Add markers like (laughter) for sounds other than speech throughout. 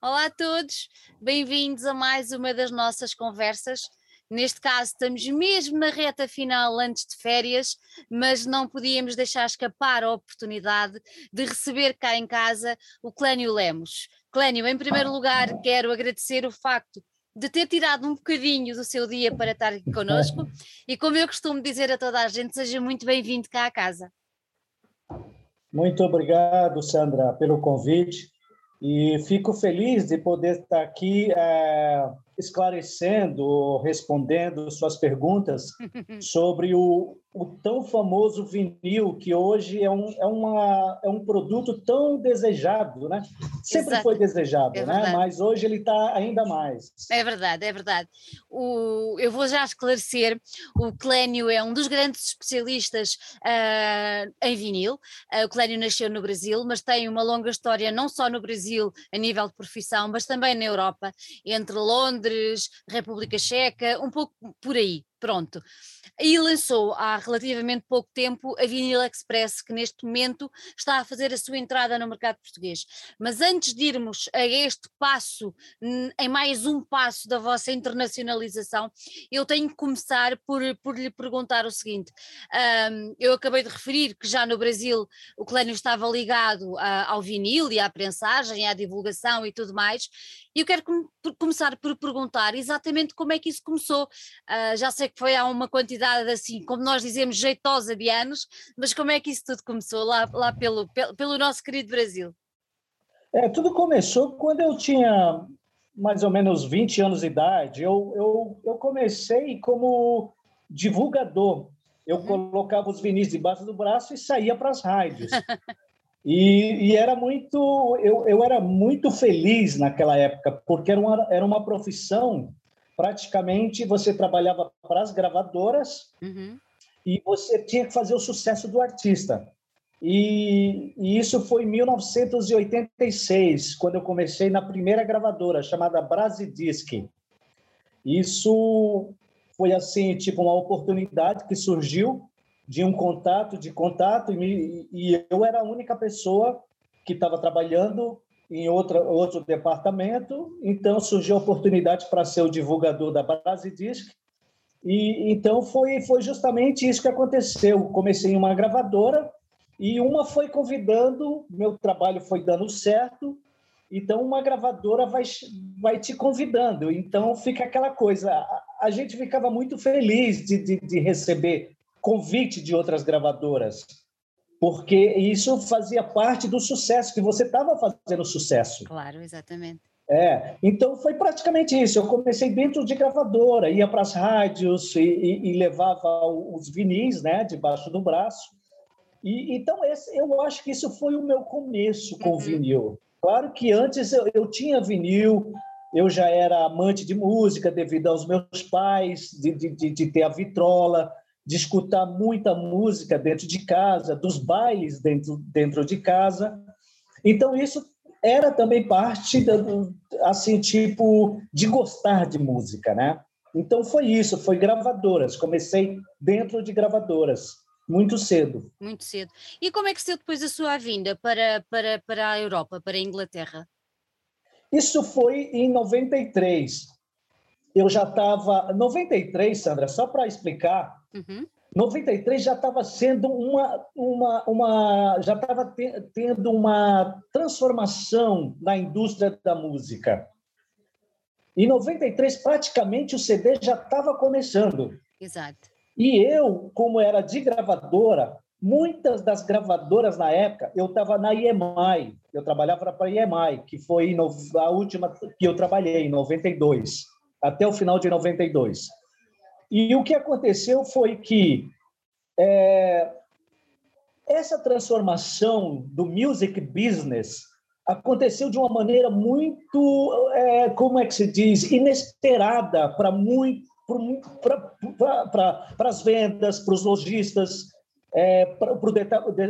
Olá a todos, bem-vindos a mais uma das nossas conversas. Neste caso, estamos mesmo na reta final antes de férias, mas não podíamos deixar escapar a oportunidade de receber cá em casa o Clânio Lemos. Clânio, em primeiro lugar, quero agradecer o facto de ter tirado um bocadinho do seu dia para estar aqui connosco e, como eu costumo dizer a toda a gente, seja muito bem-vindo cá à casa. Muito obrigado, Sandra, pelo convite. E fico feliz de poder estar aqui é, esclarecendo, respondendo suas perguntas (laughs) sobre o, o tão famoso vinil, que hoje é um, é uma, é um produto tão desejado, né? Sempre Exato. foi desejado, é né? Mas hoje ele está ainda mais. É verdade, é verdade. O, eu vou já esclarecer, o Clénio é um dos grandes especialistas uh, em vinil. Uh, o Clénio nasceu no Brasil, mas tem uma longa história não só no Brasil a nível de profissão, mas também na Europa, entre Londres, República Checa, um pouco por aí. Pronto. E lançou há relativamente pouco tempo a Vinil Express, que neste momento está a fazer a sua entrada no mercado português. Mas antes de irmos a este passo, em mais um passo da vossa internacionalização, eu tenho que começar por, por lhe perguntar o seguinte: um, eu acabei de referir que já no Brasil o Clênio estava ligado a, ao vinil e à prensagem, à divulgação e tudo mais, e eu quero com, por, começar por perguntar exatamente como é que isso começou. Uh, já sei que foi há uma quantidade assim, como nós dizemos, jeitosa de anos, mas como é que isso tudo começou lá, lá pelo, pelo, pelo nosso querido Brasil? É, tudo começou quando eu tinha mais ou menos 20 anos de idade. Eu, eu, eu comecei como divulgador. Eu uhum. colocava os vinis debaixo do braço e saía para as rádios. (laughs) E, e, era muito, eu, eu era muito feliz naquela época, porque era uma, era uma profissão, praticamente você trabalhava para as gravadoras uhum. e você tinha que fazer o sucesso do artista. E, e, isso foi em 1986, quando eu comecei na primeira gravadora, chamada Brasidisc. Isso foi, assim, tipo uma oportunidade que surgiu de um contato, de contato, e, e eu era a única pessoa que estava trabalhando em outra, outro departamento, então surgiu a oportunidade para ser o divulgador da Base Disc, e então foi, foi justamente isso que aconteceu. Comecei em uma gravadora e uma foi convidando, meu trabalho foi dando certo, então uma gravadora vai, vai te convidando. Então fica aquela coisa, a, a gente ficava muito feliz de, de, de receber convite de outras gravadoras, porque isso fazia parte do sucesso, que você estava fazendo sucesso. Claro, exatamente. É, então foi praticamente isso. Eu comecei dentro de gravadora, ia para as rádios e, e, e, levava os vinis, né, debaixo do braço. E então esse, eu acho que isso foi o meu começo com uhum. vinil. Claro que antes eu, eu, tinha vinil, eu já era amante de música devido aos meus pais, de, de, de ter a vitrola de escutar muita música dentro de casa, dos bailes dentro, dentro de casa. Então, isso era também parte, da, assim, tipo, de gostar de música, né? Então, foi isso, foi gravadoras. Comecei dentro de gravadoras, muito cedo. Muito cedo. E como é que saiu depois a sua vinda para, para, para a Europa, para a Inglaterra? Isso foi em 93. Eu já estava... 93, Sandra, só para explicar, Uhum. 93 já estava sendo uma, uma, uma já estava tendo uma transformação na indústria da música. Em 93, praticamente o CD já estava começando. Exato. E eu, como era de gravadora, muitas das gravadoras na época, eu estava na EMI, eu trabalhava para a EMI, que foi a última que eu trabalhei, em 92, até o final de 92. E o que aconteceu foi que é, essa transformação do music business aconteceu de uma maneira muito, é, como é que se diz, inesperada para para as vendas, para os lojistas, é, para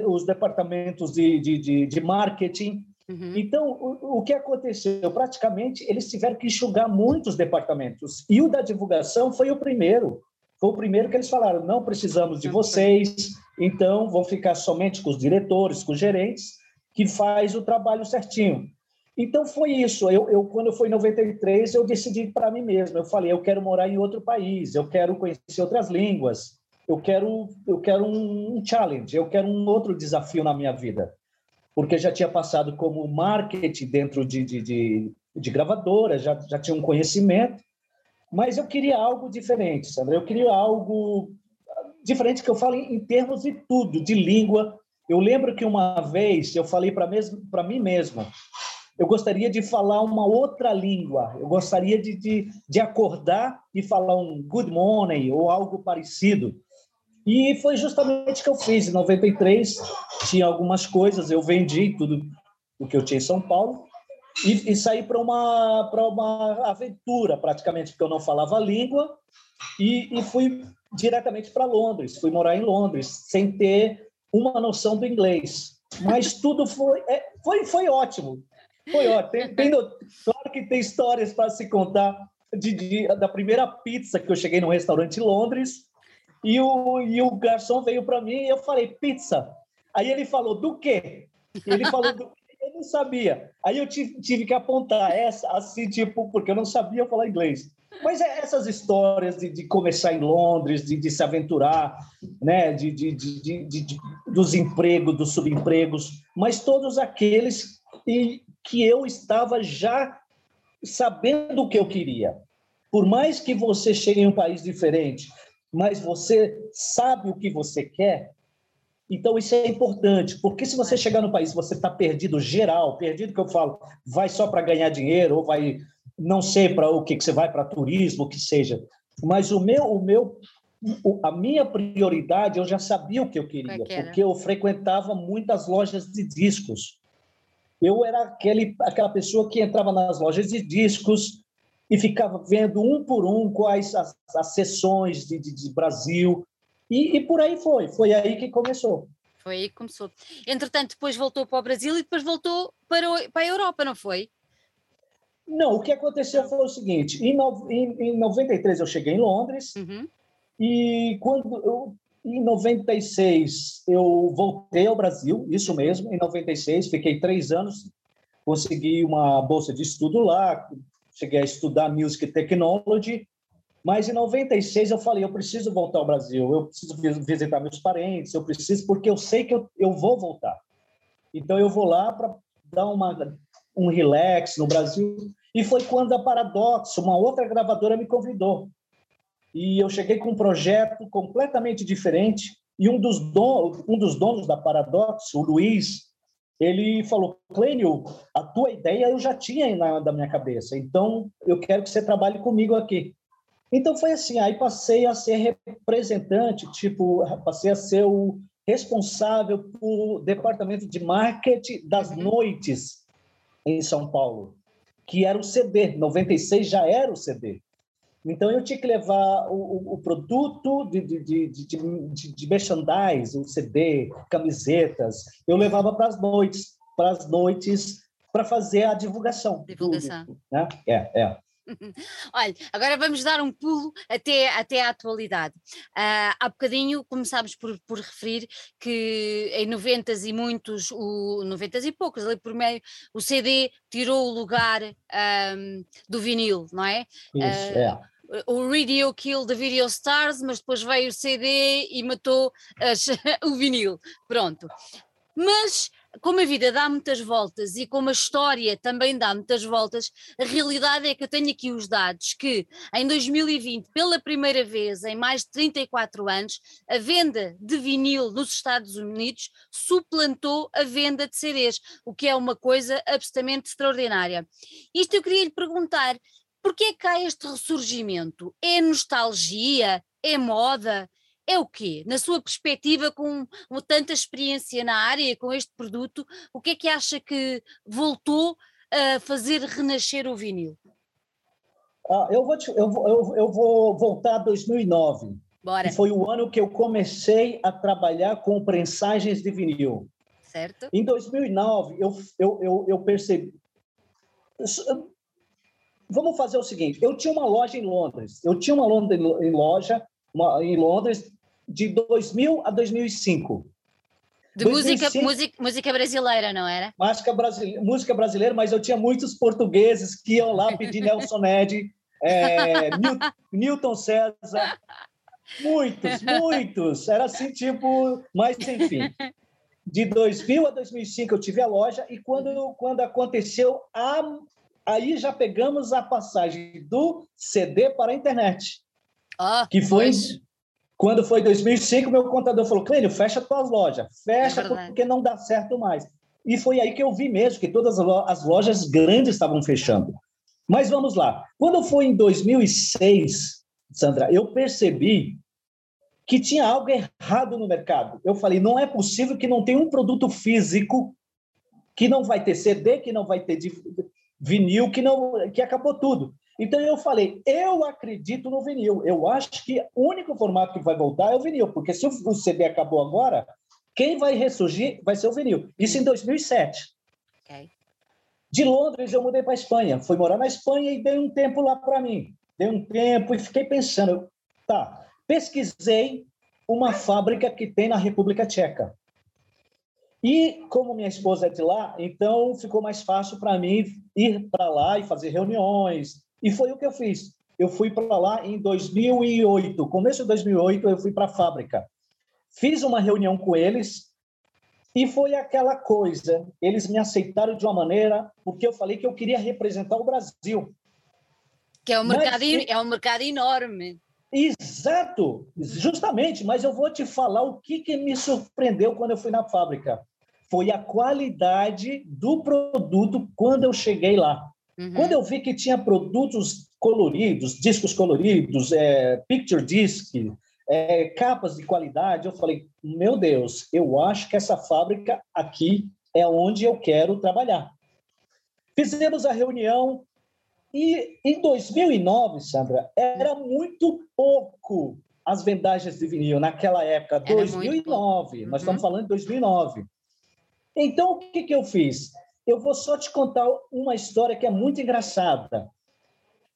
os departamentos de, de, de marketing. Uhum. Então, o, o, que aconteceu? Praticamente, eles tiveram que enxugar muitos departamentos. E o da divulgação foi o primeiro. Foi o primeiro que eles falaram: não precisamos de vocês, então vão ficar somente com os diretores, com os gerentes, que faz o trabalho certinho. Então foi isso. Eu, eu quando eu fui em 93, eu decidi para mim mesmo. Eu falei, eu quero morar em outro país, eu quero conhecer outras línguas, eu quero eu quero um challenge, eu quero um outro desafio na minha vida, porque já tinha passado como marketing dentro de, de, de, de gravadora, já já tinha um conhecimento, mas eu queria algo diferente, Sandra. Eu queria algo diferente que eu falo em, termos de tudo, de língua. Eu lembro que uma vez eu falei para mim mesmo eu gostaria de falar uma outra língua, eu gostaria de, de, de acordar e falar um good morning ou algo parecido. E foi justamente o que eu fiz. Em 93, tinha algumas coisas, eu vendi tudo o que eu tinha em São Paulo e, e saí para uma, uma aventura, praticamente, porque eu não falava a língua, e, e fui diretamente para Londres. Fui morar em Londres, sem ter uma noção do inglês. Mas tudo foi, é, foi, foi ótimo. Foi ótimo. Tem, tem, claro que tem histórias para se contar de, de, da primeira pizza que eu cheguei num restaurante em Londres e o, e o garçom veio para mim e eu falei, pizza. Aí ele falou, do quê? Ele falou, do eu não sabia. Aí eu tive, que apontar essa, assim, tipo, porque eu não sabia falar inglês. Mas é essas histórias de, de começar em Londres, de, de se aventurar, né, de, de, dos empregos, dos subempregos, mas todos aqueles e que eu estava já sabendo o que eu queria. Por mais que você chegue em um país diferente, mas você sabe o que você quer, então isso é importante, porque se você chegar no país você está perdido geral, perdido que eu falo, vai só para ganhar dinheiro ou vai não sei para o que, que você vai para turismo, o que seja. Mas o meu, o meu, a minha prioridade eu já sabia o que eu queria, porque eu frequentava muitas lojas de discos eu era aquele, aquela pessoa que entrava nas lojas de discos e ficava vendo um por um quais as, as sessões de, de, de Brasil. E, e, por aí foi, foi aí que começou. Foi aí que começou. Entretanto, depois voltou para o Brasil e depois voltou para, o, para a Europa, não foi? Não, o que aconteceu foi o seguinte: em, no, em, em 93 eu cheguei em Londres uhum. e quando eu em 96, eu voltei ao Brasil, isso mesmo, em 96, fiquei três anos, consegui uma bolsa de estudo lá, cheguei a estudar Music Technology, mas em 96 eu falei, eu preciso voltar ao Brasil, eu preciso visitar meus parentes, eu preciso, porque eu sei que eu, eu vou voltar. Então eu vou lá para dar uma, um relax no Brasil. E foi quando a Paradox, uma outra gravadora, me convidou e eu cheguei com um projeto completamente diferente. E um dos, donos, um dos donos da Paradox, o Luiz, ele falou: Clênio, a tua ideia eu já tinha na da minha cabeça, então eu quero que você trabalhe comigo aqui. Então foi assim, aí passei a ser representante, tipo, passei a ser o responsável por departamento de marketing das uhum. noites em São Paulo, que era o CD, 96 já era o CD. Então, eu tinha que levar o, o produto de, de, de, de, de merchandise, o CD, camisetas, eu levava para as noites, para as noites, para fazer a divulgação. Divulgação. Tudo, né? É, é. (laughs) Olha, agora vamos dar um pulo até, até à atualidade. Uh, há bocadinho começámos por, por referir que em 90 e muitos, o 90 e poucos, ali por meio, o CD tirou o lugar um, do vinil, não é? Isso, uh, é o Radio Kill the Video Stars, mas depois veio o CD e matou as, (laughs) o vinil. Pronto. Mas como a vida dá muitas voltas e como a história também dá muitas voltas, a realidade é que eu tenho aqui os dados que em 2020, pela primeira vez em mais de 34 anos, a venda de vinil nos Estados Unidos suplantou a venda de CDs, o que é uma coisa absolutamente extraordinária. Isto eu queria lhe perguntar, Porquê é que há este ressurgimento? É nostalgia? É moda? É o quê? Na sua perspectiva, com, com tanta experiência na área, com este produto, o que é que acha que voltou a fazer renascer o vinil? Ah, eu, vou te, eu, vou, eu, eu vou voltar a 2009. Bora. Foi o ano que eu comecei a trabalhar com prensagens de vinil. Certo. Em 2009, eu, eu, eu, eu percebi vamos fazer o seguinte: eu tinha uma loja em Londres, eu tinha uma loja uma, em Londres de 2000 a 2005. De música, música, música brasileira, não era? Música, brasile... música brasileira, mas eu tinha muitos portugueses que iam lá pedir Nelson Ned, é, (laughs) Newton César, muitos, muitos. Era assim, tipo, mas enfim. De 2000 a 2005 eu tive a loja e quando, quando aconteceu a aí já pegamos a passagem do CD para a internet. Ah, que foi pois. Quando foi 2005, meu contador falou: Clênio, fecha tuas lojas, fecha é porque não dá certo mais. E foi aí que eu vi mesmo que todas as lojas grandes estavam fechando. Mas vamos lá. Quando foi em 2006, Sandra, eu percebi que tinha algo errado no mercado. Eu falei: não é possível que não tenha um produto físico que não vai ter CD, que não vai ter vinil que não que acabou tudo. Então eu falei, eu acredito no vinil. Eu acho que o único formato que vai voltar é o vinil, porque se o CD acabou agora, quem vai ressurgir vai ser o vinil. Isso em 2007. Okay. De Londres eu mudei para a Espanha. Fui morar na Espanha e dei um tempo lá para mim. Dei um tempo e fiquei pensando, tá, pesquisei uma fábrica que tem na República Tcheca. E como minha esposa é de lá, então ficou mais fácil para mim ir para lá e fazer reuniões. E foi o que eu fiz. Eu fui para lá em 2008, começo de 2008, eu fui para a fábrica. Fiz uma reunião com eles e foi aquela coisa. Eles me aceitaram de uma maneira porque eu falei que eu queria representar o Brasil. Que é um mercado, mas, é um mercado enorme. Exato, justamente, mas eu vou te falar o que, que me surpreendeu quando eu fui na fábrica. Foi a qualidade do produto quando eu cheguei lá. Uhum. Quando eu vi que tinha produtos coloridos, discos coloridos, é, picture disc, é, capas de qualidade, eu falei, meu Deus, eu acho que essa fábrica aqui é onde eu quero trabalhar. Fizemos a reunião, e em 2009, Sandra, era muito pouco as vendagens de vinil naquela época, era 2009. Nós estamos uhum. falando de 2009. Então, o que, que eu fiz? Eu vou só te contar uma história que é muito engraçada.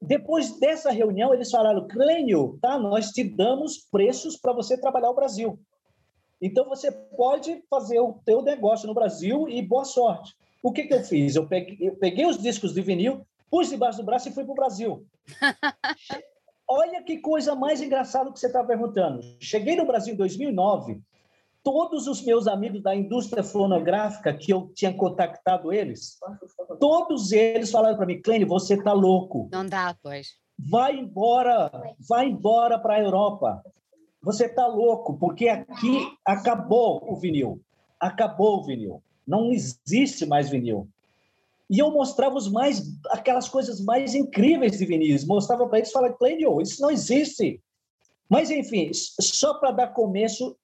Depois dessa reunião, eles falaram: Clênio, tá, nós te damos preços para você trabalhar o Brasil. Então, você pode fazer o teu negócio no Brasil e boa sorte. O que, que eu fiz? Eu peguei, eu peguei os discos de vinil, pus debaixo do braço e fui para o Brasil. (laughs) Olha que coisa mais engraçada que você está perguntando. Cheguei no Brasil em 2009, todos os meus amigos da indústria fonográfica que eu tinha contactado eles, todos eles falaram para mim, Clênio, você está louco. Não dá, pois. Vai embora, vai embora para a Europa. Você está louco, porque aqui acabou o vinil. Acabou o vinil. Não existe mais vinil. E eu mostrava os mais, aquelas coisas mais incríveis de Vinícius. Mostrava para eles e falava, Clênio, isso não existe. Mas, enfim, só para dar começo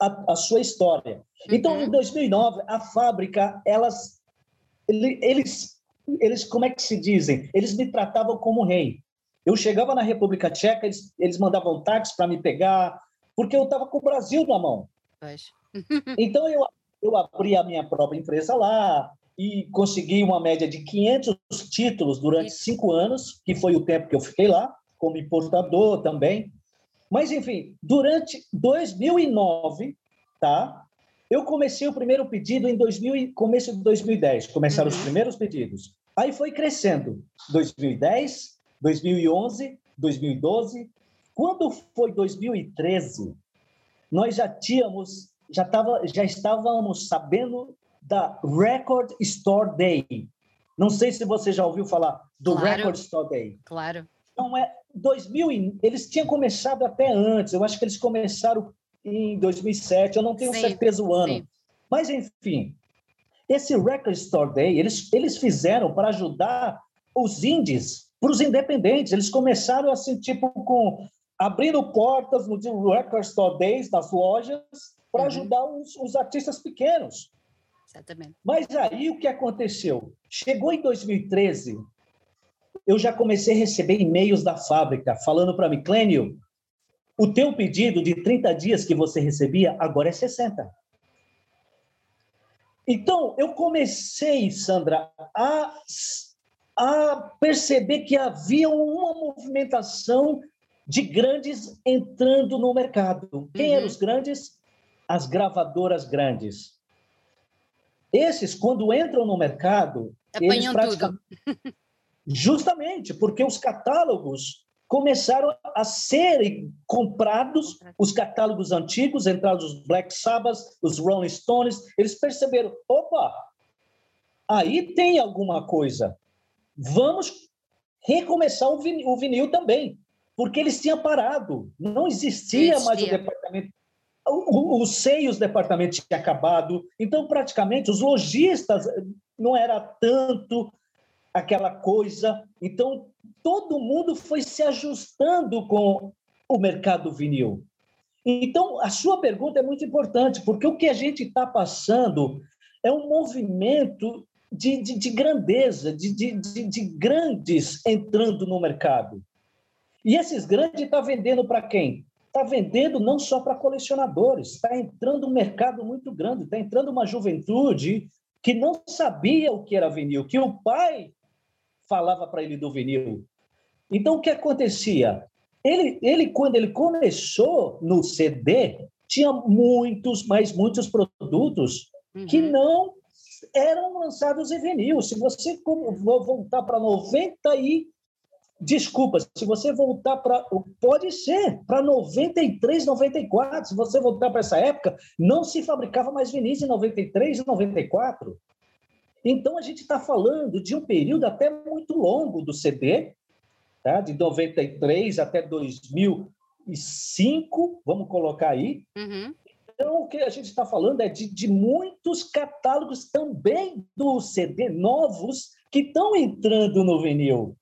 à, à sua história. Então, uhum. em 2009, a fábrica, elas, eles, eles, como é que se dizem? Eles me tratavam como rei. Eu chegava na República Tcheca, eles, eles mandavam táxi para me pegar, porque eu estava com o Brasil na mão. (laughs) então, eu, eu abri a minha própria empresa lá, e consegui uma média de 500 títulos durante cinco anos, que foi o tempo que eu fiquei lá, como importador também. Mas, enfim, durante 2009, tá? Eu comecei o primeiro pedido em 2000, começo de 2010, começaram uhum. os primeiros pedidos. Aí foi crescendo. 2010, 2011, 2012. Quando foi 2013, nós já tínhamos, já, tava, já estávamos sabendo da Record Store Day. Não sei se você já ouviu falar do claro, Record Store Day. Claro. Então, é 2000, eles tinham começado até antes, eu acho que eles começaram em 2007, eu não tenho sim, certeza o ano. Sim. Mas, enfim, esse Record Store Day, eles, eles fizeram para ajudar os indies, para os independentes. Eles começaram assim, tipo, com abrindo portas no Record Store Days das lojas para uhum. ajudar os, os artistas pequenos. Exatamente. Mas aí o que aconteceu? Chegou em 2013, eu já comecei a receber e-mails da fábrica falando para mim, Clênio, o teu pedido de 30 dias que você recebia, agora é 60. Então, eu comecei, Sandra, a, a perceber que havia uma movimentação de grandes entrando no mercado. Quem uhum. eram os grandes? As gravadoras grandes Esses, quando entram no mercado, Apanham eles praticamente... tudo. (laughs) Justamente, porque os catálogos começaram a serem comprados, os catálogos antigos, entraram os Black Sabbath, os Rolling Stones, eles perceberam, opa, aí tem alguma coisa, vamos recomeçar o vinil, o vinil também, porque eles tinham parado, não existia, existia. mais o departamento, o, o, SEI, os departamentos tinham acabado, então praticamente os lojistas não era tanto aquela coisa, então todo mundo foi se ajustando com o mercado vinil. Então, a sua pergunta é muito importante, porque o que a gente está passando é um movimento de, de, de grandeza, de, de, de, grandes entrando no mercado. E esses grandes estão tá vendendo para quem? Está vendendo não só para colecionadores, está entrando um mercado muito grande, está entrando uma juventude que não sabia o que era vinil, que o pai falava para ele do vinil. Então, o que acontecia? Ele, ele, quando ele começou no CD, tinha muitos, mas muitos produtos uhum. que não eram lançados em vinil. Se você vou voltar para 90 e desculpa, se você voltar para pode ser para 93, 94, se você voltar para essa época, não se fabricava mais vinis em 93 e 94. Então a gente está falando de um período até muito longo do CD, tá? De 93 até 2005, vamos colocar aí. Uhum. Então, o que a gente está falando é de, de muitos catálogos também do CD novos que estão entrando no vinil.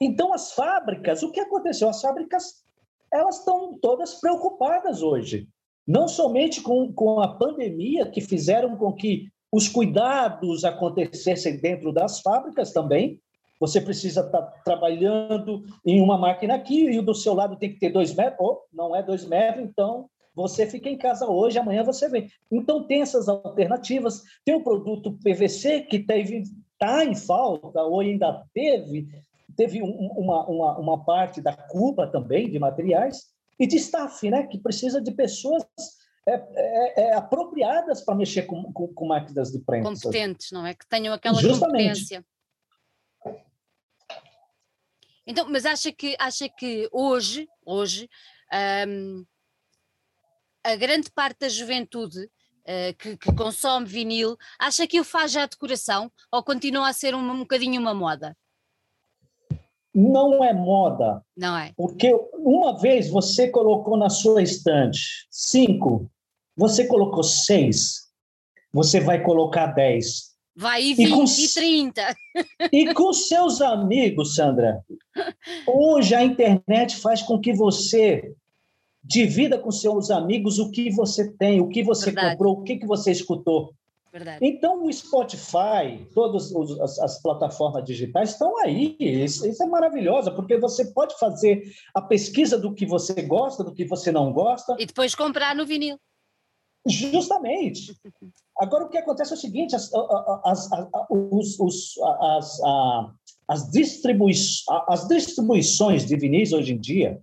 Então, as fábricas, o que aconteceu? As fábricas, elas estão todas preocupadas hoje. Não somente com, com a pandemia, que fizeram com que os cuidados acontecessem dentro das fábricas também. Você precisa estar tá trabalhando em uma máquina aqui e o do seu lado tem que ter dois metros. Oh, não é dois metros, então você fica em casa hoje, amanhã você vem. Então, tem essas alternativas. Tem o produto PVC, que está em falta, ou ainda teve, teve uma, uma, uma parte da Cuba também, de materiais, e de staff, né, que precisa de pessoas é, é, é apropriadas para mexer com, com, com, máquinas de prensa. Competentes, não é? Que tenham aquela Justamente. competência. Então, mas acha que, acha que hoje, hoje um, a grande parte da juventude uh, que, que, consome vinil, acha que o faz já de coração ou continua a ser um, um bocadinho uma moda? Não é moda. Não é. Porque uma vez você colocou na sua estante cinco, você colocou seis, você vai colocar dez. Vai e 20 e, com, e 30. E com seus amigos, Sandra. Hoje a internet faz com que você divida com seus amigos o que você tem, o que você Verdade. comprou, o que, que você escutou. Verdade. Então, o Spotify, todas as, as, plataformas digitais estão aí. Isso, isso, é maravilhoso, porque você pode fazer a pesquisa do que você gosta, do que você não gosta. E depois comprar no vinil. Justamente. Agora, o que acontece é o seguinte: as, as, as, os, os, as, as, distribui as distribuições de vinis hoje em dia,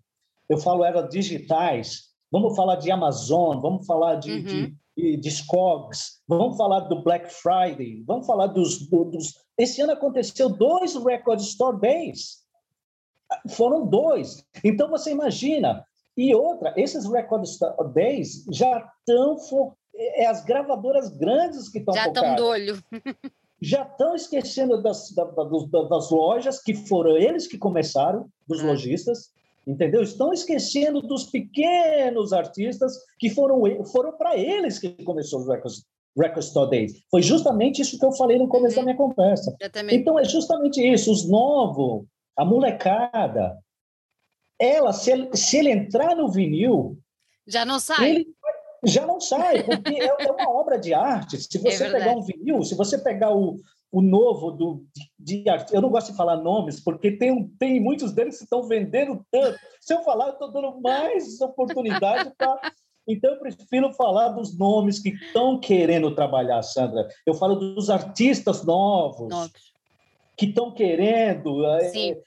eu falo eram digitais, vamos falar de Amazon, vamos falar de, uhum. de, de, de Scogs, vamos falar do Black Friday, vamos falar dos, dos... Esse ano aconteceu dois Record Store Days. Foram dois. Então, você imagina. E outra, esses Record Days já estão... É as gravadoras grandes que estão Já estão do olho. (laughs) já estão esquecendo das, das, das, lojas, que foram eles que começaram, dos ah. lojistas, entendeu? Estão esquecendo dos pequenos artistas que foram, foram para eles que começou os Records, Record Store Days. Foi justamente isso que eu falei no começo uhum. da minha conversa. Então, é justamente isso, os novos, a molecada, ela, se ele, se ele entrar no vinil... Já não sai. Ele já não sai, porque é, é uma obra de arte. Se é você é pegar um vinil, se você pegar o, o novo do de, eu não gosto de falar nomes porque tem tem muitos deles que estão vendendo tanto se eu falar eu estou dando mais oportunidade para então eu prefiro falar dos nomes que estão querendo trabalhar Sandra eu falo dos artistas novos, novos. que estão querendo é,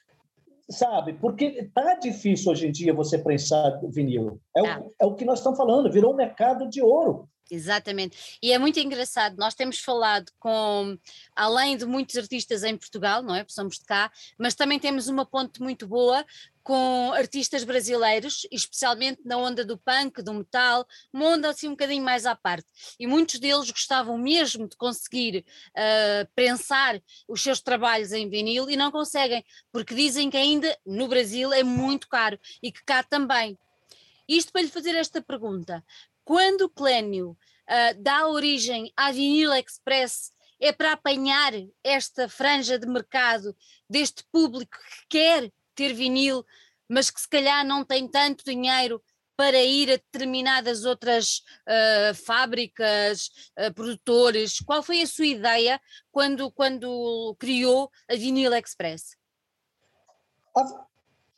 sabe? Porque tá difícil hoje em dia você prensar vinil. É, o, tá. é o que nós estamos falando virou um mercado de ouro Exatamente. E é muito engraçado, nós temos falado com, além de muitos artistas em Portugal, não é? Porque somos de cá, mas também temos uma ponte muito boa com artistas brasileiros, especialmente na onda do punk, do metal, uma onda assim um bocadinho mais à parte. E muitos deles gostavam mesmo de conseguir uh, prensar os seus trabalhos em vinil e não conseguem, porque dizem que ainda no Brasil é muito caro e que cá também. Isto para lhe fazer esta pergunta: quando o Clénio uh, dá origem à Vinil Express, é para apanhar esta franja de mercado deste público que quer ter vinil, mas que se calhar não tem tanto dinheiro para ir a determinadas outras uh, fábricas, uh, produtores. Qual foi a sua ideia quando, quando criou a Vinil Express? A,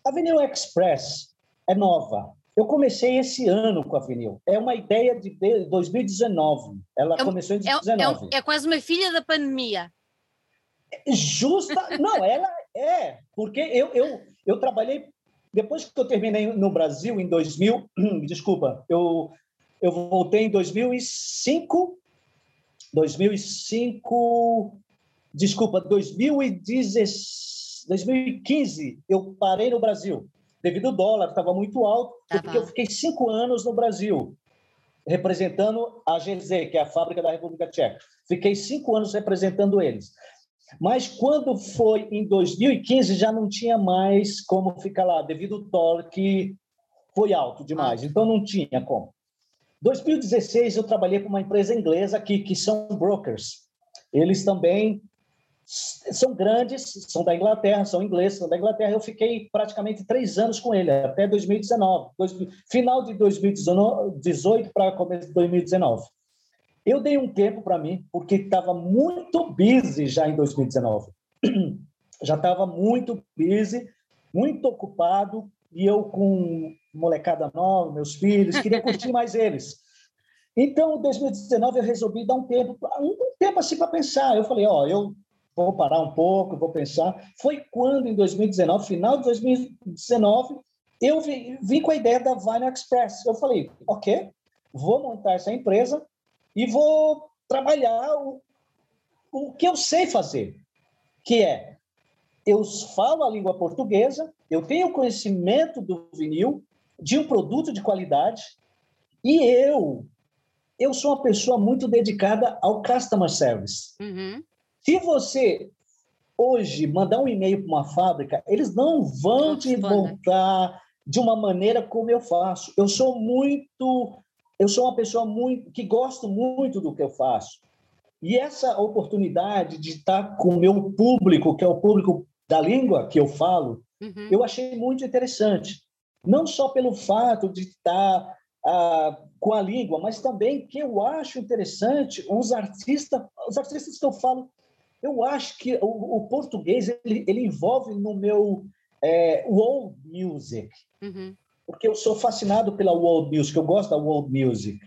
a Vinil Express é nova. Eu comecei esse ano com a vinil. É uma ideia de 2019. Ela é, começou em 2019. É, é, é, quase uma filha da pandemia. Justa. Não, ela é. Porque eu, eu, eu trabalhei. Depois que eu terminei no Brasil, em 2000. (clears throat) Desculpa, eu, eu voltei em 2005. 2005. Desculpa, 2016, 2015, eu parei no Brasil devido ao dólar, estava muito alto, tá porque eu fiquei cinco anos no Brasil, representando a GZ, que é a fábrica da República Tcheca. Fiquei cinco anos representando eles. Mas quando foi em 2015, já não tinha mais como ficar lá, devido ao dólar que foi alto demais. Então não tinha como. 2016 eu trabalhei com uma empresa inglesa que, que são brokers. Eles também são grandes, são da Inglaterra, são ingleses, são da Inglaterra. Eu fiquei praticamente três anos com ele, até 2019, dois, final de 2018 para começo de 2019. Eu dei um tempo para mim, porque estava muito busy já em 2019. (clears throat) Já estava muito busy, muito ocupado, e eu com molecada nova, meus filhos, queria curtir mais eles. Então, em 2019, eu resolvi dar um tempo, um tempo assim para pensar. Eu falei, ó, eu vou parar um pouco, vou pensar. Foi quando, em 2019, final de 2019, eu vim, vim com a ideia da Vine Express. Eu falei, ok, vou montar essa empresa e vou trabalhar o, o que eu sei fazer, que é eu falo a língua portuguesa, eu tenho conhecimento do vinil, de um produto de qualidade, e eu eu sou uma pessoa muito dedicada ao customer service. Uhum. Se você hoje mandar um e-mail para uma fábrica, eles não vão te voltar de uma maneira como eu faço. Eu sou muito, eu sou uma pessoa muito que gosto muito do que eu faço. E essa oportunidade de estar com o meu público, que é o público da língua que eu falo, uhum. eu achei muito interessante. Não só pelo fato de estar ah, com a língua, mas também que eu acho interessante os artistas, os artistas que eu falo eu acho que o, o português ele, ele, envolve no meu é, world music, uhum. porque eu sou fascinado pela world music, eu gosto da world music.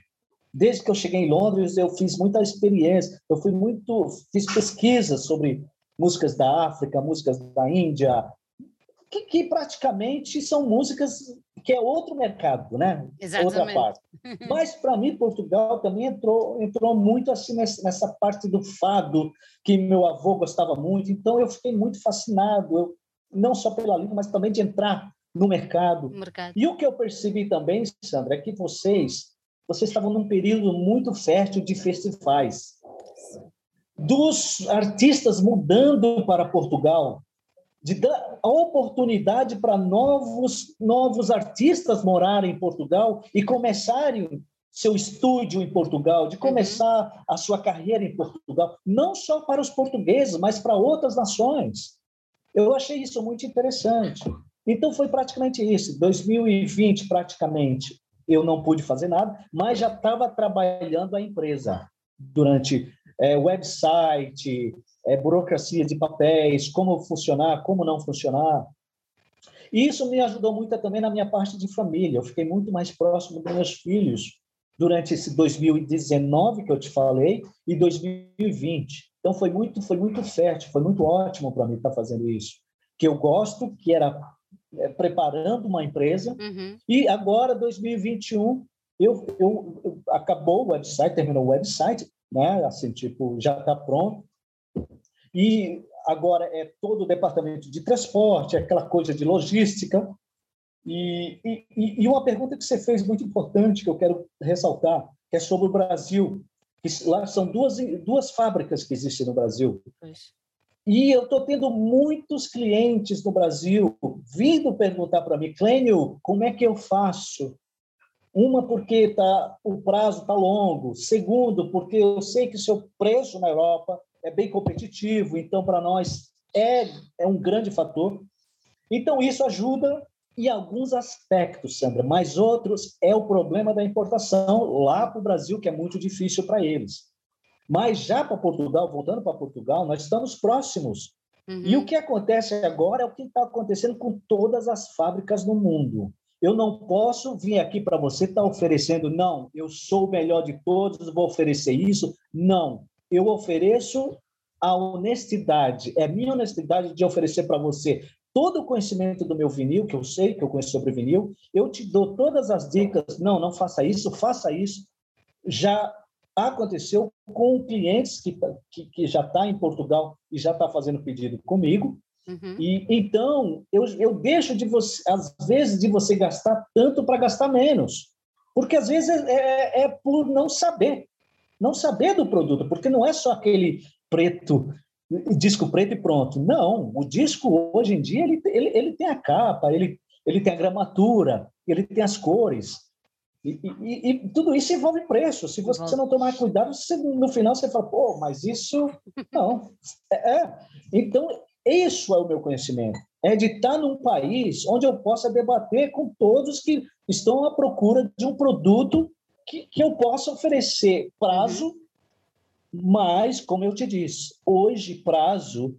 Desde que eu cheguei em Londres, eu fiz muita experiência, eu fui muito, fiz pesquisas sobre músicas da África, músicas da Índia, que, que praticamente são músicas que é outro mercado, né? Exatamente. Outra parte. (laughs) Mas para mim Portugal também entrou entrou muito assim nessa parte do fado que meu avô gostava muito. Então eu fiquei muito fascinado, eu, não só pela língua, mas também de entrar no mercado. mercado. E o que eu percebi também, Sandra, é que vocês vocês estavam num período muito fértil de festivais. Dos artistas mudando para Portugal, de dar oportunidade para novos, novos artistas morarem em Portugal e começarem seu estúdio em Portugal, de começar uhum. a sua carreira em Portugal, não só para os portugueses, mas para outras nações. Eu achei isso muito interessante. Então foi praticamente isso. 2020 praticamente eu não pude fazer nada, mas já estava trabalhando a empresa durante é, website, é, burocracia de papéis, como funcionar, como não funcionar. E isso me ajudou muito também na minha parte de família. Eu fiquei muito mais próximo dos meus filhos durante esse 2019 que eu te falei e 2020. Então foi muito, foi muito fértil, foi muito ótimo para mim estar fazendo isso. Que eu gosto, que era é, preparando uma empresa. Uhum. E agora 2021 eu, eu, eu acabou o website, terminou o website, né? Assim, tipo, já está pronto. E agora é todo o departamento de transporte, aquela coisa de logística. E, e, e uma pergunta que você fez muito importante, que eu quero ressaltar, que é sobre o Brasil. Lá são duas, duas fábricas que existem no Brasil. Pois. E eu estou tendo muitos clientes no Brasil vindo perguntar para mim, Clênio, como é que eu faço? Uma, porque tá, o prazo está longo. Segundo, porque eu sei que o seu preço na Europa é bem competitivo, então para nós é, é um grande fator. Então isso ajuda em alguns aspectos, Sandra, mas outros é o problema da importação lá para o Brasil, que é muito difícil para eles. Mas já para Portugal, voltando para Portugal, nós estamos próximos. Uhum. E o que acontece agora é o que está acontecendo com todas as fábricas no mundo. Eu não posso vir aqui para você estar tá oferecendo, não, eu sou o melhor de todos, vou oferecer isso. Não, eu ofereço a honestidade. É minha honestidade de oferecer para você todo o conhecimento do meu vinil, que eu sei que eu conheço sobre vinil. Eu te dou todas as dicas. Não, não faça isso, faça isso. Já aconteceu com clientes que, que, que já está em Portugal e já está fazendo pedido comigo. Uhum. E então eu, eu deixo de você, às vezes, de você gastar tanto para gastar menos, porque às vezes é, é, é, por não saber, não saber do produto, porque não é só aquele preto, disco preto e pronto. Não, o disco hoje em dia ele, ele, ele tem a capa, ele, ele tem a gramatura, ele tem as cores. E, e, e, tudo isso envolve preço. Se você não tomar cuidado, você, no final você fala, pô, mas isso. (laughs) Não. É, é. Então, isso é o meu conhecimento. É de estar num país onde eu possa debater com todos que estão à procura de um produto que, que eu possa oferecer prazo, uhum. mas, como eu te disse, hoje prazo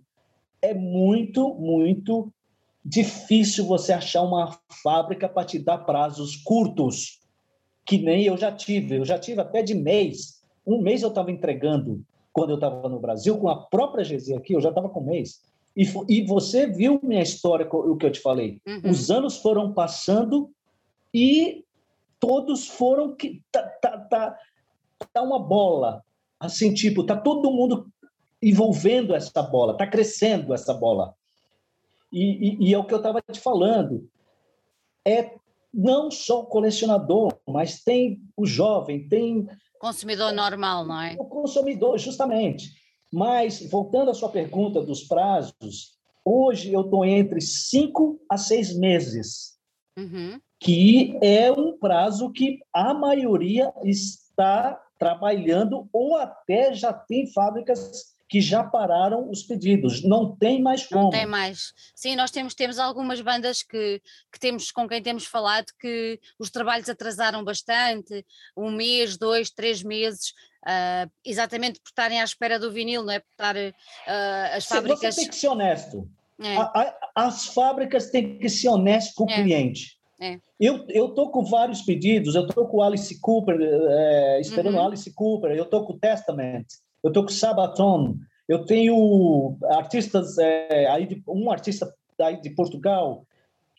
é muito, muito difícil você achar uma fábrica para te dar prazos curtos que nem eu já tive. Eu já tive até de mês. Um mês eu estava entregando quando eu estava no Brasil, com a própria GZ aqui, eu já estava com um mês. E, e você viu minha história, o que eu te falei. Uhum. Os anos foram passando e todos foram que tá, tá, tá, tá uma bola, assim tipo, tá todo mundo envolvendo essa bola, tá crescendo essa bola. E, e, e é o que eu estava te falando. É não só o colecionador, mas tem o jovem, tem. Consumidor normal, não é? O consumidor, justamente. Mas, voltando à sua pergunta dos prazos, hoje eu estou entre cinco a seis meses, uhum. Que é um prazo que a maioria está trabalhando ou até já tem fábricas que já pararam os pedidos, não tem mais como. Não tem mais. Sim, nós temos, temos algumas bandas que, que temos com quem temos falado que os trabalhos atrasaram bastante, um mês, dois, três meses, uh, exatamente por estarem à espera do vinil, não é? Por estar uh, as fábricas. Você tem que ser honesto. É. A, a, as fábricas têm que ser honestas com o é. cliente. É. Eu estou com vários pedidos, eu estou com Alice Cooper, é, esperando uhum. Alice Cooper, eu estou com Testament, eu estou com Sabaton, eu tenho artistas, é, aí de, um artista daí de Portugal,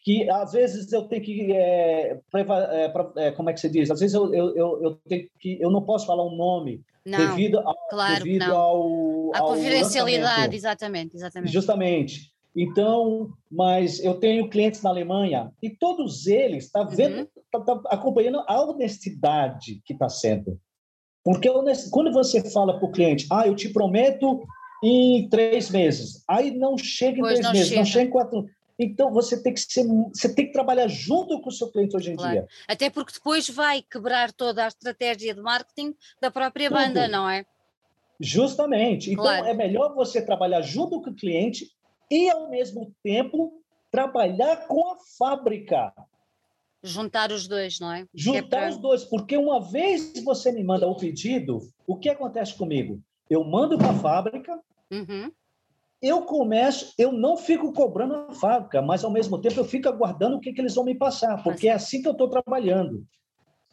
que às vezes eu tenho que é, é, é, como é que se diz às vezes eu, eu, eu, tenho que eu não posso falar um nome não, devido ao claro devido não. ao a confidencialidade exatamente exatamente justamente então mas eu tenho clientes na Alemanha e todos eles tá vendo uhum. tá, tá acompanhando a honestidade que está sendo porque quando você fala para o cliente, ah, eu te prometo em três meses, aí não chega em pois três meses, chega. não chega em quatro. Então você tem que ser, você tem que trabalhar junto com o seu cliente hoje em claro. dia. Até porque depois vai quebrar toda a estratégia de marketing da própria Tudo. banda, não é? Justamente. Então claro. é melhor você trabalhar junto com o cliente e ao mesmo tempo trabalhar com a fábrica. Juntar os dois, não é? é Juntar é pra... os dois, porque uma vez você me manda o pedido, o que acontece comigo? Eu mando para a fábrica, uhum. eu começo, eu não fico cobrando a fábrica, mas ao mesmo tempo eu fico aguardando o que, que eles vão me passar, porque é assim que eu estou trabalhando.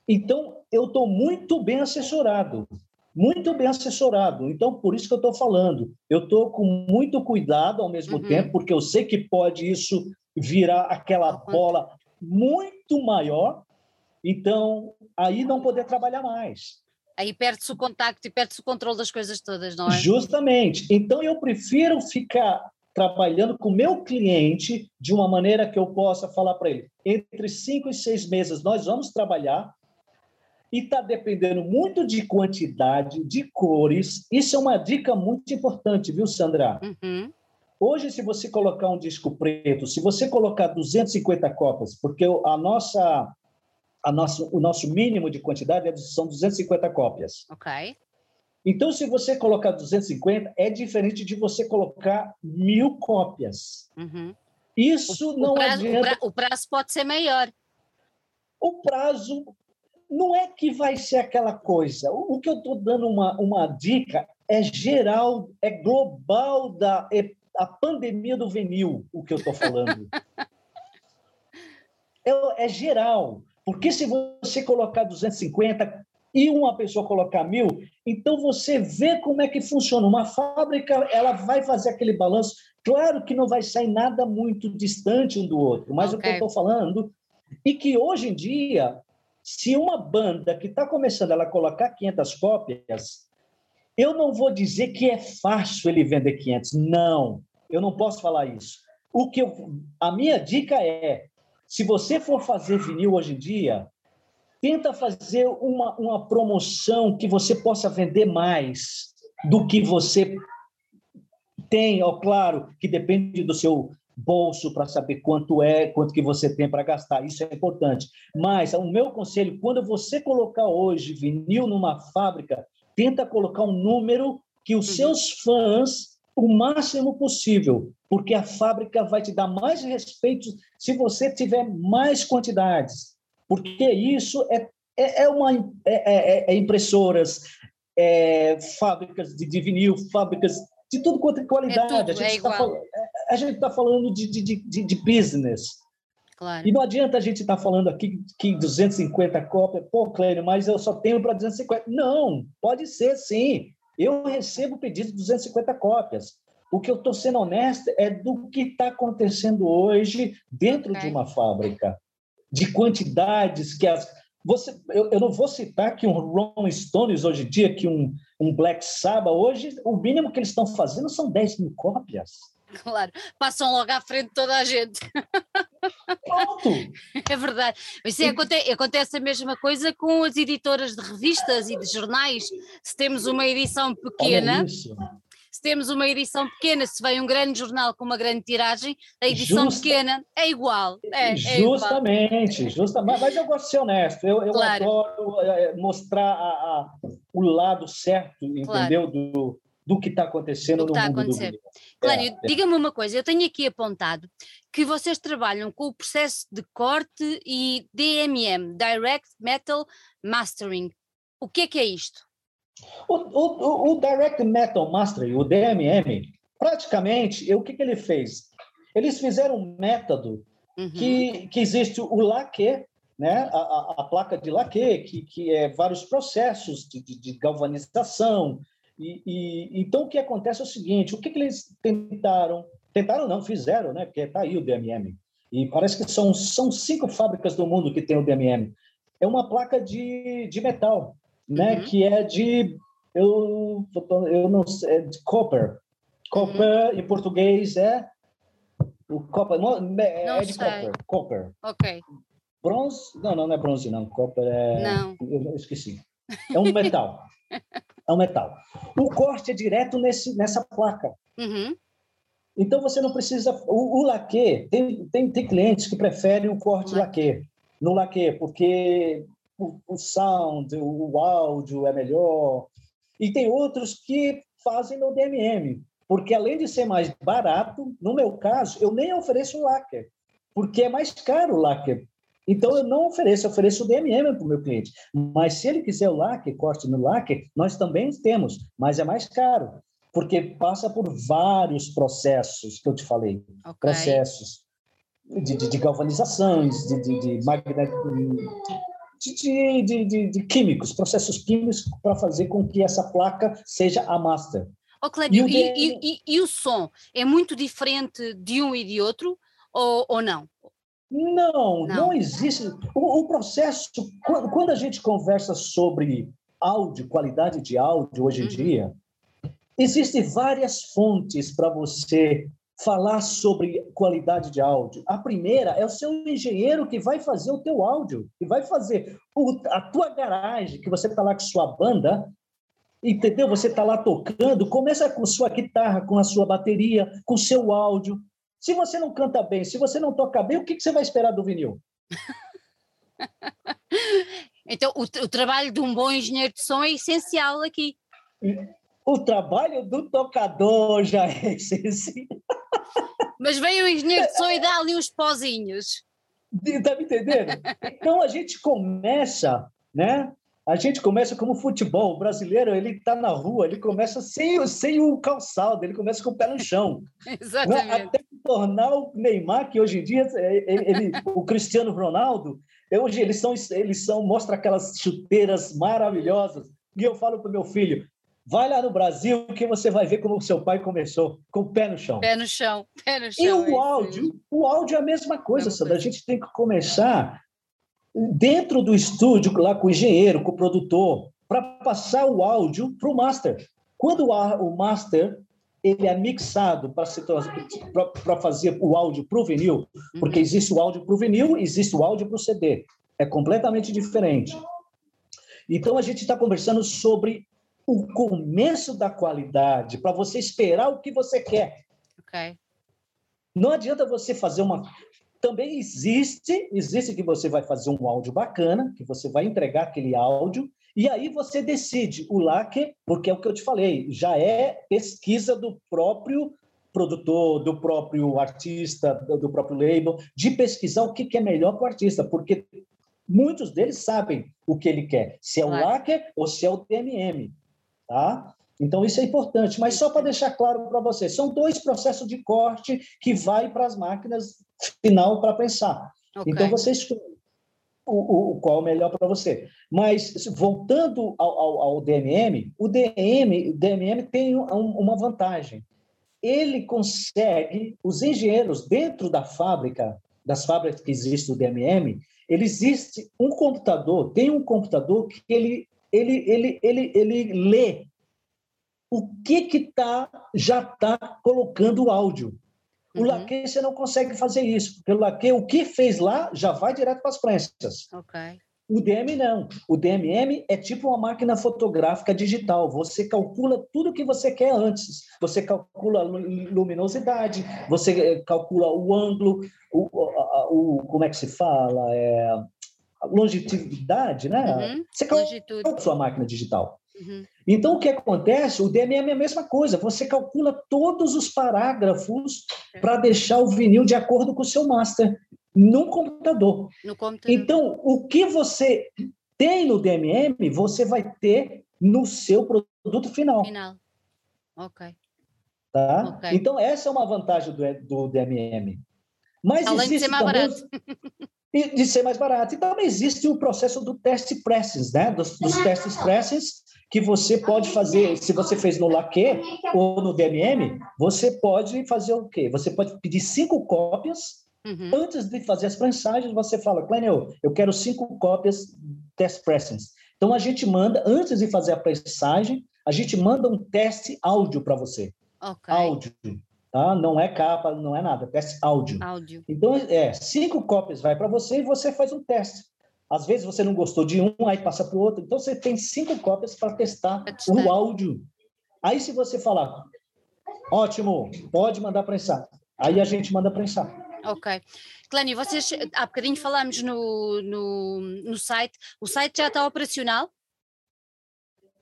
Então, eu estou muito bem assessorado, muito bem assessorado. Então, por isso que eu estou falando. Eu estou com muito cuidado ao mesmo uhum. tempo, porque eu sei que pode isso virar aquela bola muito maior Então, aí não poder trabalhar mais. Aí perde-se o contacto e perde-se o controle das coisas todas, não é? Justamente. Então, eu prefiro ficar trabalhando com o meu cliente de uma maneira que eu possa falar para ele: entre cinco e seis meses nós vamos trabalhar, e está dependendo muito de quantidade, de cores. Isso é uma dica muito importante, viu, Sandra? Uhum. Hoje, se você colocar um disco preto, se você colocar 250 cópias, porque a nossa, a nosso, o nosso mínimo de quantidade é são 250 cópias. Ok. Então, se você colocar 250, é diferente de você colocar mil cópias. Uhum. Isso o, não o prazo, adianta. O prazo pode ser maior. O prazo não é que vai ser aquela coisa. O, que eu estou dando uma, uma dica é geral, é global da é a pandemia do vinil, o que eu estou falando. (laughs) é, é geral. Porque se você colocar 250 e uma pessoa colocar mil, então você vê como é que funciona. Uma fábrica ela vai fazer aquele balanço. Claro que não vai sair nada muito distante um do outro, mas okay. o que eu estou falando e que hoje em dia se uma banda que está começando ela colocar 500 cópias, eu não vou dizer que é fácil ele vender 500. Não, eu não posso falar isso. O que eu, a minha dica é, se você for fazer vinil hoje em dia, tenta fazer uma, uma promoção que você possa vender mais do que você tem, ó, claro, que depende do seu bolso para saber quanto é, quanto que você tem para gastar. Isso é importante. Mas o meu conselho, quando você colocar hoje vinil numa fábrica, tenta colocar um número que os uhum. seus fãs o máximo possível, porque a fábrica vai te dar mais respeito se você tiver mais quantidades, porque isso é, é, é uma é, é, é impressoras, é, fábricas de, de vinil, fábricas de tudo quanto é qualidade. É tudo, a gente está falando, a gente tá falando de, de, de, de business. Claro. E não adianta a gente estar tá falando aqui que 250 cópias, pô, Clênio, mas eu só tenho para 250. Não, pode ser sim. Eu recebo pedido de 250 cópias. O que eu estou sendo honesto é do que está acontecendo hoje dentro okay. de uma fábrica, de quantidades que as. Você, eu, eu não vou citar que um Rolling Stones hoje em dia, que um, um Black Sabbath, hoje, o mínimo que eles estão fazendo são 10 mil cópias. (laughs) Claro, passam logo à frente de toda a gente. Pronto! É verdade. Mas sim, acontece, acontece a mesma coisa com as editoras de revistas e de jornais. Se temos uma edição pequena, se temos uma edição pequena, se vem um grande jornal com uma grande tiragem, a edição Justa... pequena é igual. É, justamente, é igual. justamente. Mas eu gosto de ser honesto. Eu, eu claro. adoro é, mostrar a, a, o lado certo, entendeu? Claro. Do, do que está acontecendo no tá mundo do vinil. Clânio, é, é. diga-me uma coisa, eu tenho aqui apontado que vocês trabalham com o processo de corte e DMM, Direct Metal Mastering. O que é que é isto? O, o, o Direct Metal Mastering, o DMM, praticamente, o que, que ele fez? Eles fizeram um método uhum. que, que existe o laque, né? A, a, a, placa de laque, que, que é vários processos de, de, de galvanização, e, e, então, o que acontece é o seguinte: o que, que eles tentaram? Tentaram, não, fizeram, né? Porque está aí o DMM. E parece que são, são cinco fábricas do mundo que tem o DMM. É uma placa de, de metal, né? Uhum. Que é de. Eu, eu não sei, é de copper. Copper, uhum. em português, é. O copper. Não, é, não é de copper. Copper. Ok. Bronze? Não, não, não é bronze, não. Copper é. Não. Eu esqueci. É um metal. (laughs) é um metal. O corte é direto nesse, nessa placa. Uhum. Então você não precisa. O, o laque, tem, tem, tem clientes que preferem o corte laque, no laque, porque o, o sound, o, o áudio é melhor. E tem outros que fazem no DMM, porque além de ser mais barato, no meu caso, eu nem ofereço o lacquer, porque é mais caro o lacquer então, eu não ofereço, eu ofereço o DMM para o meu cliente. Mas se ele quiser o lacre, corte no lacre, nós também temos, mas é mais caro, porque passa por vários processos que eu te falei. Okay. Processos de, de, de galvanizações, de, de, de, de, de, de, de, químicos, processos químicos para fazer com que essa placa seja a master. Oh, Clédio, e, e, e, e, o som é muito diferente de um e de outro ou, ou não? Não, não, não existe. O, o, processo, quando a gente conversa sobre áudio, qualidade de áudio hoje em uhum. dia, existem várias fontes para você falar sobre qualidade de áudio. A primeira é o seu engenheiro que vai fazer o teu áudio, que vai fazer o, a tua garagem, que você está lá com sua banda, entendeu? Você está lá tocando, começa com sua guitarra, com a sua bateria, com o seu áudio. Se você não canta bem, se você não toca bem, o que, que você vai esperar do vinil? (laughs) então, o, o trabalho de um bom engenheiro de som é essencial aqui. O trabalho do tocador já é (laughs) essencial. Mas veio o engenheiro de som e dá ali uns pozinhos. Está me entendendo? Então a gente começa, né? A gente começa como futebol. O brasileiro, ele está na rua, ele começa sem, sem o calçado, ele começa com o pé no chão. (laughs) Exatamente. Né? Até tornar o Neymar, que hoje em dia, é, ele, ele (laughs) o Cristiano Ronaldo, hoje eles são, eles são, mostra aquelas chuteiras maravilhosas. E eu falo para o meu filho, Vai lá no Brasil que você vai ver como o seu pai começou, com o pé no chão. Pé no chão, pé no chão. E o áudio, o áudio é a mesma coisa, Sandra. A gente tem que começar dentro do estúdio, lá com o engenheiro, com o produtor, para passar o áudio para o master. Quando o master ele é mixado para fazer o áudio para o vinil, porque uhum. existe o áudio para o vinil, existe o áudio para o CD. É completamente diferente. Então, a gente está conversando sobre o começo da qualidade, para você esperar o que você quer. Ok. Não adianta você fazer uma. Também existe, existe que você vai fazer um áudio bacana, que você vai entregar aquele áudio, e aí você decide o LAC, porque é o que eu te falei, já é pesquisa do próprio produtor, do próprio artista, do próprio label, de pesquisar o que é melhor para o artista, porque muitos deles sabem o que ele quer, se é o claro. LAC ou se é o DMM. Tá? Então, isso é importante. Mas só para deixar claro para você, são dois processos de corte que vai para as máquinas final para pensar. Okay. Então, você escolhe o, o, qual é o melhor para você. Mas, voltando ao, ao, ao, DMM, o DMM, o DMM tem um, uma vantagem. Ele consegue, os engenheiros dentro da fábrica, das fábricas que existe o DMM, ele existe um computador, tem um computador que ele ele, ele, ele, ele lê o que que tá, já está colocando o áudio. O uhum. laque você não consegue fazer isso, porque o laque, o que fez lá, já vai direto para as prensas. Okay. O DM não. O DMM é tipo uma máquina fotográfica digital. Você calcula tudo que você quer antes. Você calcula a luminosidade, você eh, calcula o ângulo, o, o, o como é que se fala? É, longevidade, né? Uhum. Você calcula a sua máquina digital. Uhum. Então, o que acontece? O DMM é a mesma coisa. Você calcula todos os parágrafos é. para deixar o vinil de acordo com o seu master no computador. no computador. Então, o que você tem no DMM, você vai ter no seu produto final. Final. Ok. Tá? Okay. Então, essa é uma vantagem do, do DMM. Mas Além existe de ser mais também... barato. (laughs) e de ser mais barato. E também existe o processo do teste presses, né? Dos, dos testes presses que você pode fazer, se você fez no laque ou no DMM, você pode fazer o quê? Você pode pedir cinco cópias uhum. antes de fazer as prensagens. Você fala, Clênio, eu quero cinco cópias test pressings. Então a gente manda antes de fazer a prensagem, a gente manda um teste áudio para você. Okay. Áudio. Tá? Não é capa, não é nada, teste áudio. áudio. Então, é, cinco cópias vai para você e você faz um teste. Às vezes você não gostou de um, aí passa para o outro. Então, você tem cinco cópias para testar o áudio. Aí, se você falar, ótimo, pode mandar prensar. Aí a gente manda prensar. Ok. Clênio, vocês, há bocadinho falámos no, no, no site. O site já está operacional?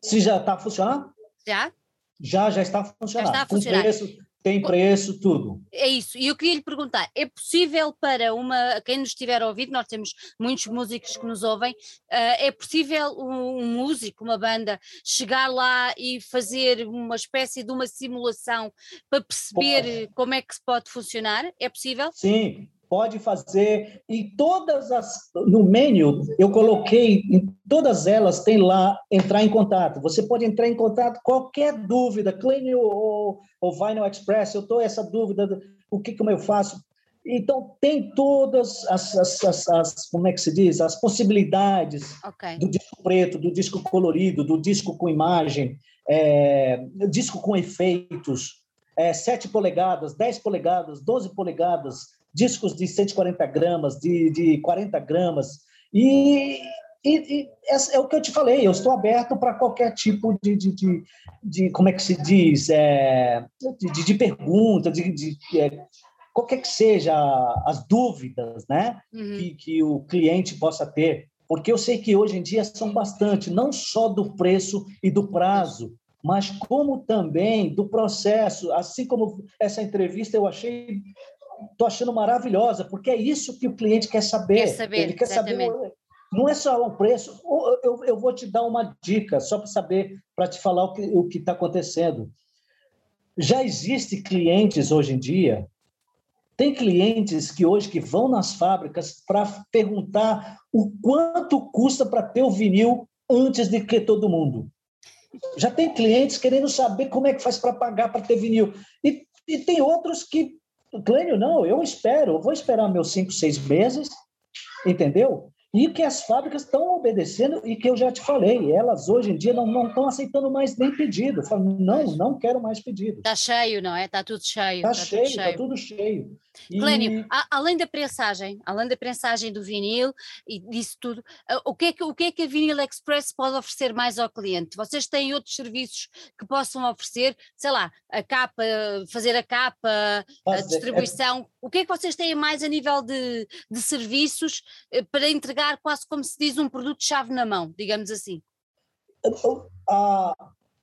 Se já está funcionando? Já? Já, já está funcionando. Já está a funcionar. Com preço, tem preço, tudo. É isso. E eu queria lhe perguntar: é possível para uma. Quem nos estiver a ouvir, nós temos muitos músicos que nos ouvem, uh, é possível um, um, músico, uma banda, chegar lá e fazer uma espécie de uma simulação para perceber como é que se pode funcionar? É possível? Sim, pode fazer. E todas as no menu eu coloquei em todas elas tem lá entrar em contato. Você pode entrar em contato qualquer dúvida Clean ou, ou Vinyl Express eu estou essa dúvida o que como eu faço. Então, tem todas as, as, as, as, como é que se diz, as possibilidades okay. do disco preto, do disco colorido, do disco com imagem, é, disco com efeitos, é, 7 polegadas, 10 polegadas, 12 polegadas, discos de 140 gramas, de, de 40 gramas. E, e, e é o que eu te falei, eu estou aberto para qualquer tipo de, de, de, de, como é que se diz, é, de, de, pergunta, de, de é, qualquer que seja as dúvidas né, uhum. que, que o cliente possa ter, porque eu sei que hoje em dia são bastante, não só do preço e do prazo, mas como também do processo, assim como essa entrevista eu achei, estou achando maravilhosa, porque é isso que o cliente quer saber. Quer saber Ele quer exatamente. saber não é só o preço. Eu, eu vou te dar uma dica, só para saber, para te falar o que está acontecendo. Já existe clientes hoje em dia, tem clientes que hoje que vão nas fábricas para perguntar o quanto custa para ter o vinil antes de que todo mundo. Já tem clientes querendo saber como é que faz para pagar para ter vinil. E, e tem outros que, Clênio, não, eu espero, eu vou esperar meus cinco, seis meses, entendeu? e que as fábricas estão obedecendo e que eu já te falei, elas hoje em dia não, não estão aceitando mais nem pedido. Falam, não, não quero mais pedido. Está cheio, não é? Está tudo cheio. Está tá cheio, está tudo cheio. E... Clênio, além da prensagem, além da prensagem do vinil e disso tudo, o que, é que, o que é que a Vinil Express pode oferecer mais ao cliente? Vocês têm outros serviços que possam oferecer, sei lá, a capa, fazer a capa, a é distribuição, o que é que vocês têm mais a nível de, de serviços eh, para entregar quase como se diz um produto-chave na mão, digamos assim? Uh,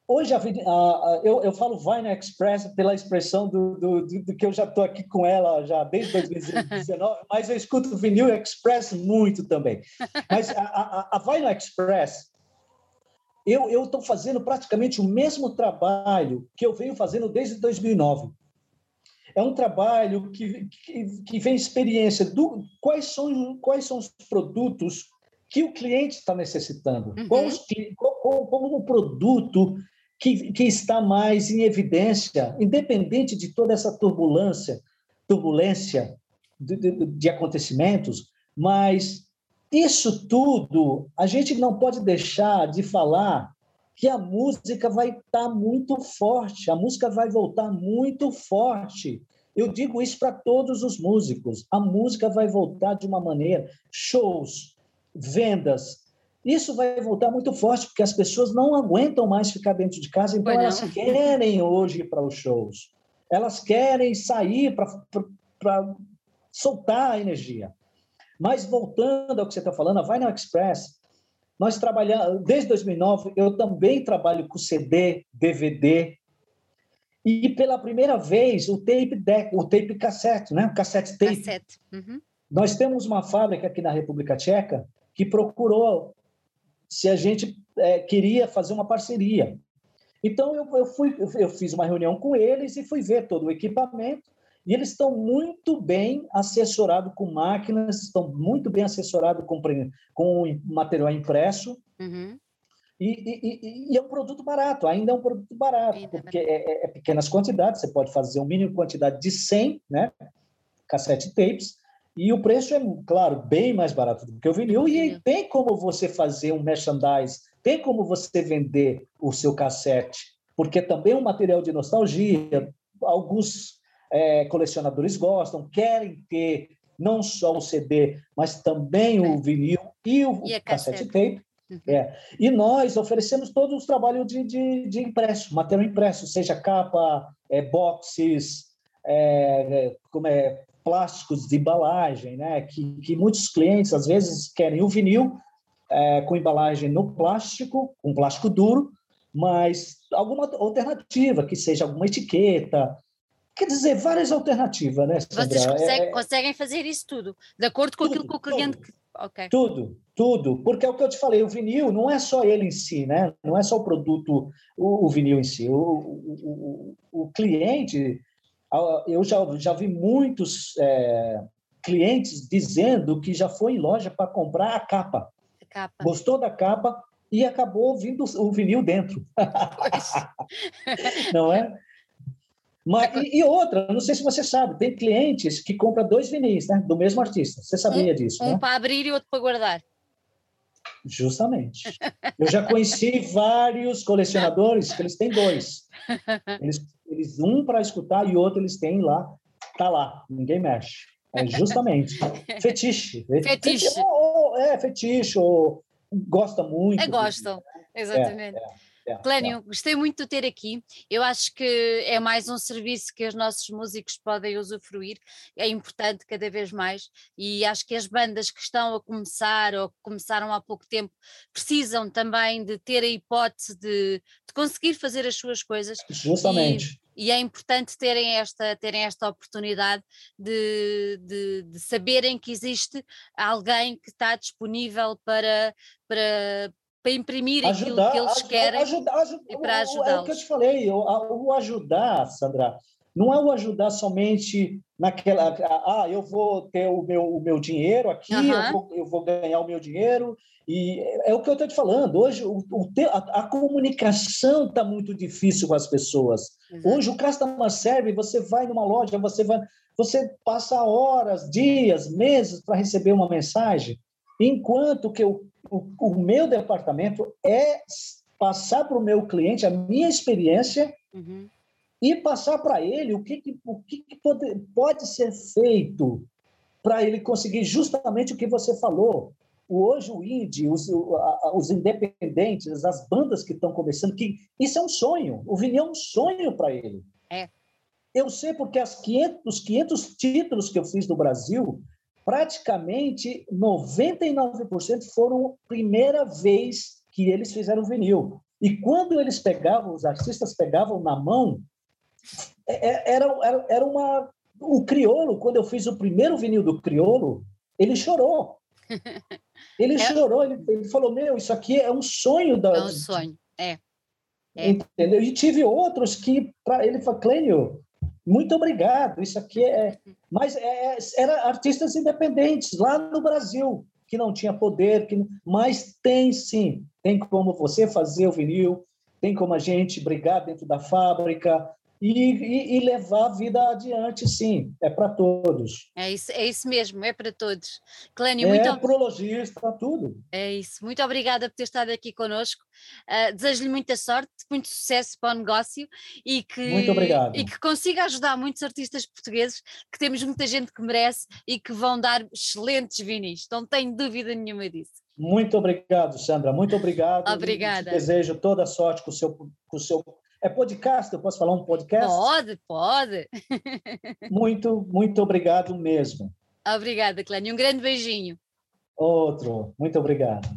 Hoje, a, a, eu, eu falo Vine Express pela expressão do, do, do, do que eu já estou aqui com ela já desde 2019, (laughs) mas eu escuto Vinil Express muito também. Mas a, a, a Vine Express, eu estou fazendo praticamente o mesmo trabalho que eu venho fazendo desde 2009. É um trabalho que, que, que vem experiência do quais são, quais são os produtos que o cliente está necessitando, uhum. qual, qual, qual, o produto que, que está mais em evidência, independente de toda essa turbulência, turbulência de, de, de acontecimentos, mas isso tudo a gente não pode deixar de falar que a música vai estar muito forte, a música vai voltar muito forte. Eu digo isso para todos os músicos. A música vai voltar de uma maneira, shows, vendas, isso vai voltar muito forte, porque as pessoas não aguentam mais ficar dentro de casa, então elas querem hoje ir para os shows. Elas querem sair para soltar a energia. Mas voltando ao que você está falando, a Vinyl Express, nós trabalhamos, desde 2009, eu também trabalho com CD, DVD, e pela primeira vez o tape deck, o tape cassete, né? O cassete tape. Cassete. Uhum. Nós temos uma fábrica aqui na República Tcheca que procurou se a gente é, queria fazer uma parceria. Então eu, eu fui, eu fiz uma reunião com eles e fui ver todo o equipamento. E eles estão muito bem assessorados com máquinas, estão muito bem assessorados com, com material impresso. Uhum. E, e, e, é um produto barato, ainda é um produto barato, Eita, porque é, é, é, pequenas quantidades, você pode fazer um mínimo quantidade de 100 né, cassete tapes, e o preço é, claro, bem mais barato do que o vinil. E tem como você fazer um merchandise, tem como você vender o seu cassete, porque também é um material de nostalgia. Alguns é, colecionadores gostam, querem ter não só o CD, mas também o vinil e o e cassete tape. Uhum. É. E nós oferecemos todos os trabalhos de, de, de impresso, material impresso, seja capa, é, boxes, é, é como é, plásticos de embalagem, né? Que, que muitos clientes às vezes querem o vinil é, com embalagem no plástico, com plástico duro, mas alguma alternativa que seja alguma etiqueta, Quer dizer, várias alternativas, né, Sandra? Vocês conseguem, é, conseguem, fazer isso tudo, de acordo com tudo, aquilo que o cliente... Tudo, okay. tudo, tudo, porque é o que eu te falei, o vinil não é só ele em si, né? Não é só o produto, o, o vinil em si. O, o, o, o cliente, eu já, já vi muitos é, clientes dizendo que já foi em loja para comprar a capa. a capa. Gostou da capa e acabou vindo o vinil dentro. (laughs) Não é? Mas, e, e, outra, não sei se você sabe, tem clientes que compram dois vinis, né? Do mesmo artista. Você sabia um, disso, um né? para abrir e outro para guardar. Justamente. Eu já conheci vários colecionadores que eles têm dois. Eles, (laughs) eles um para escutar e outro eles têm lá, tá lá, ninguém mexe. É justamente (laughs) fetiche. Fetiche. Ou, é fetiche ou gosta muito. É, gostam, exatamente. É, é. Yeah, Clênio, yeah. gostei muito de ter aqui. Eu acho que é mais um serviço que os nossos músicos podem usufruir, é importante cada vez mais. E acho que as bandas que estão a começar ou que começaram há pouco tempo precisam também de ter a hipótese de, de conseguir fazer as suas coisas. Justamente. E, é importante terem esta, terem esta oportunidade de, de, de saberem que existe alguém que está disponível para, para, para imprimir ajudar, aquilo que eles querem ajudar, ajudar, e para ajudá-los. É o que eu te falei, o, o, ajudar, Sandra, não é o ajudar somente naquela, ah, eu vou ter o meu, o meu dinheiro aqui, uhum. eu, vou, eu vou ganhar o meu dinheiro, e é, é o que eu estou te falando, hoje o, o a, a, comunicação está muito difícil com as pessoas. Uhum. Hoje o customer service, você vai numa loja, você vai, você passa horas, dias, meses para receber uma mensagem, enquanto que o o, o meu departamento é passar para o meu cliente a minha experiência uhum. E passar para ele o que, o que pode, pode ser feito para ele conseguir justamente o que você falou. Hoje o indie, os, os independentes, as bandas que estão começando, que isso é um sonho. O vinil é um sonho para ele. É. Eu sei porque as 500, os 500 títulos que eu fiz no Brasil, praticamente 99% foram primeira vez que eles fizeram vinil. E quando eles pegavam, os artistas pegavam na mão, era, era, era uma. O Criolo, quando eu fiz o primeiro vinil do Criolo, ele chorou. (laughs) Ele é. chorou, ele, ele, falou: Meu, isso aqui é um sonho da. É um sonho, é. é. Entendeu? E tive outros que, para ele, falou: Clênio, muito obrigado. Isso aqui é. (laughs) Mas é, é, era artistas independentes lá no Brasil que não tinha poder, que mas tem sim, tem como você fazer o vinil, tem como a gente brigar dentro da fábrica, e, e, e, levar a vida adiante, sim, é para todos. É isso, é isso mesmo, é para todos. Clênio, é muito para o lojista, tudo. É isso, muito obrigada por ter estado aqui connosco. Uh, Desejo-lhe muita sorte, muito sucesso para o negócio e que, muito obrigado. e que consiga ajudar muitos artistas portugueses, que temos muita gente que merece e que vão dar excelentes vinis, não tenho dúvida nenhuma disso. Muito obrigado, Sandra, muito obrigado. Obrigada. desejo toda a sorte com o seu, com o seu é podcast? Eu posso falar um podcast? Pode, pode. (laughs) muito, muito obrigado mesmo. Obrigada, Clânia. Um grande beijinho. Outro. Muito obrigado.